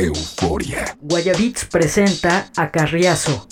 Euforia. Guayabits presenta a Carriazo.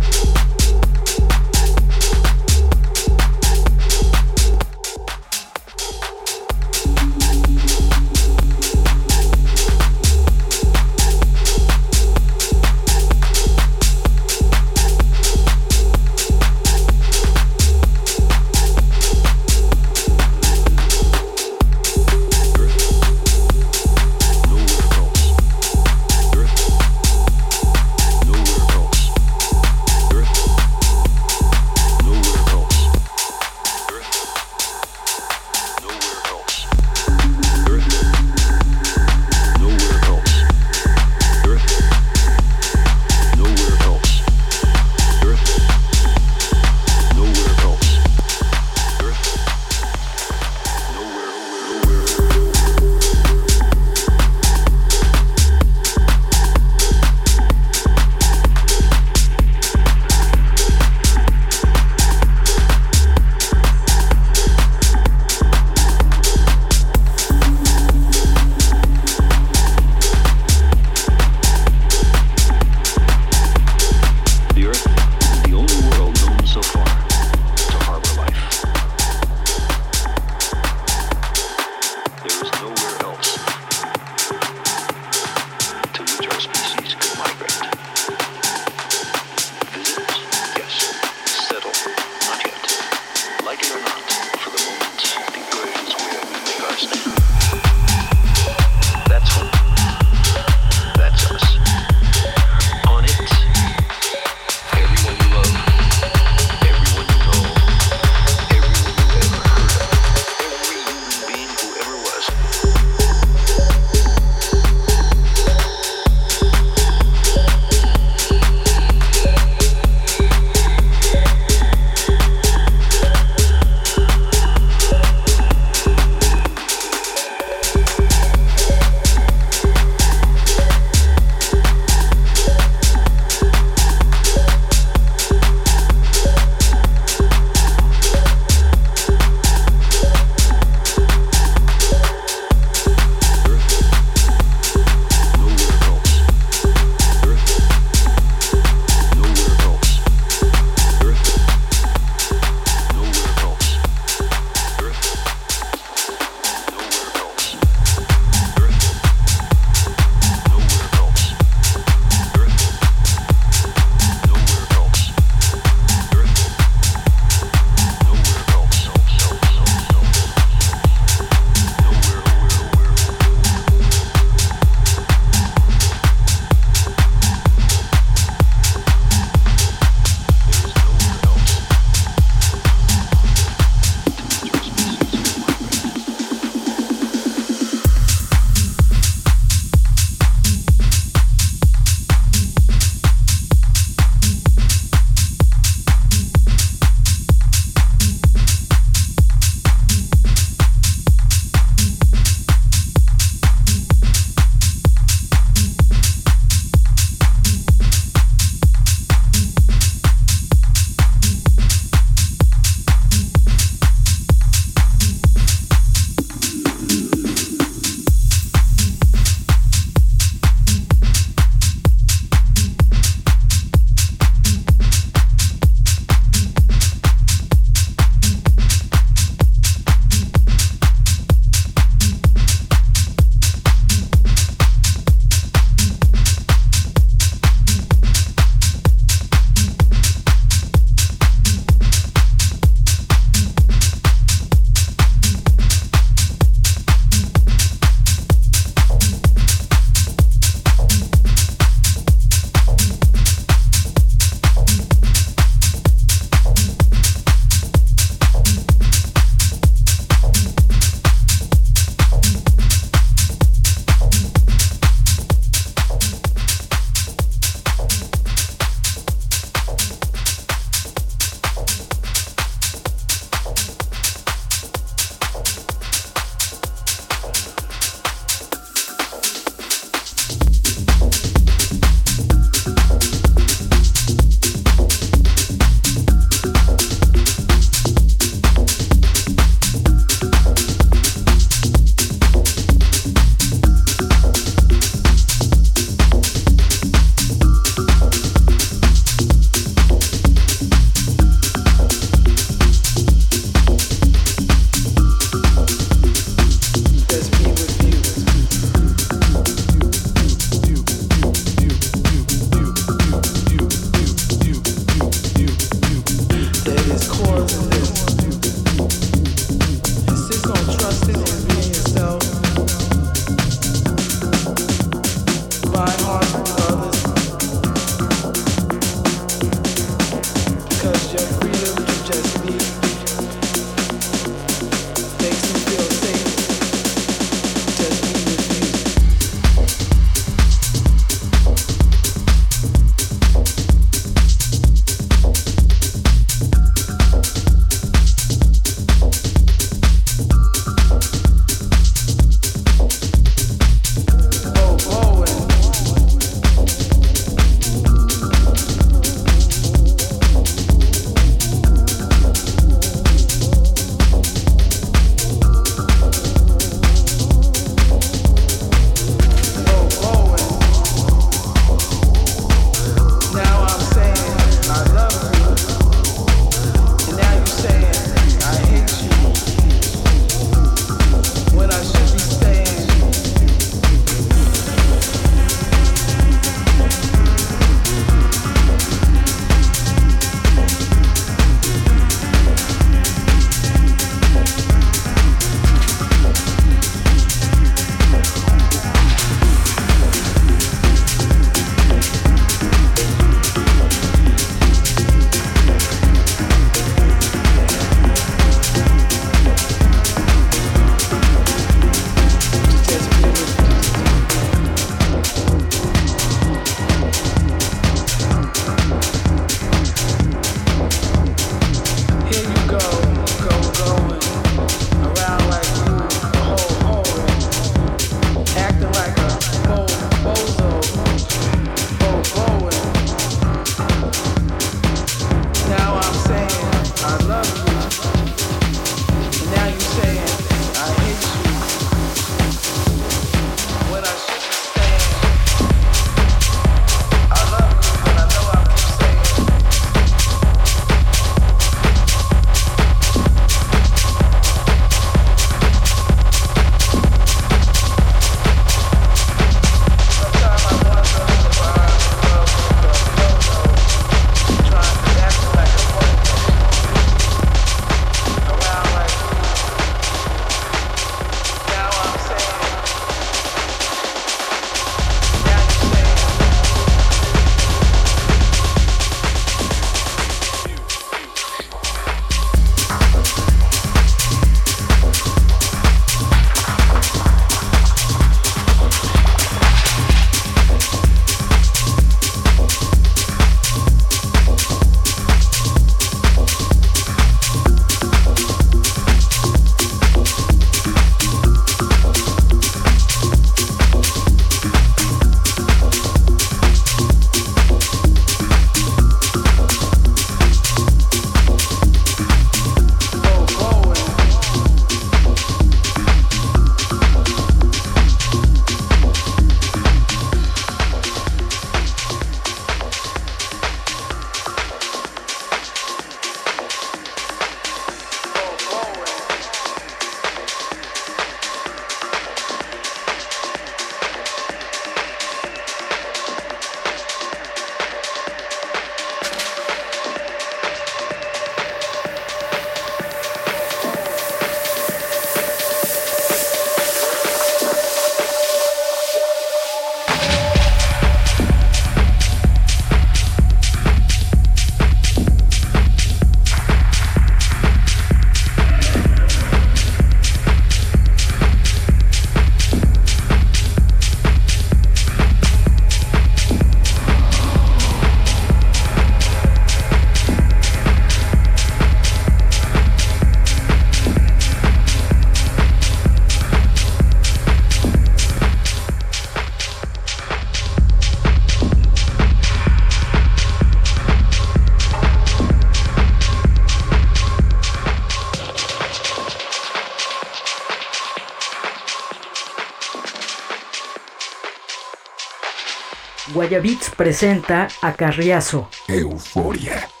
Guayabits presenta a Carriazo. Euforia.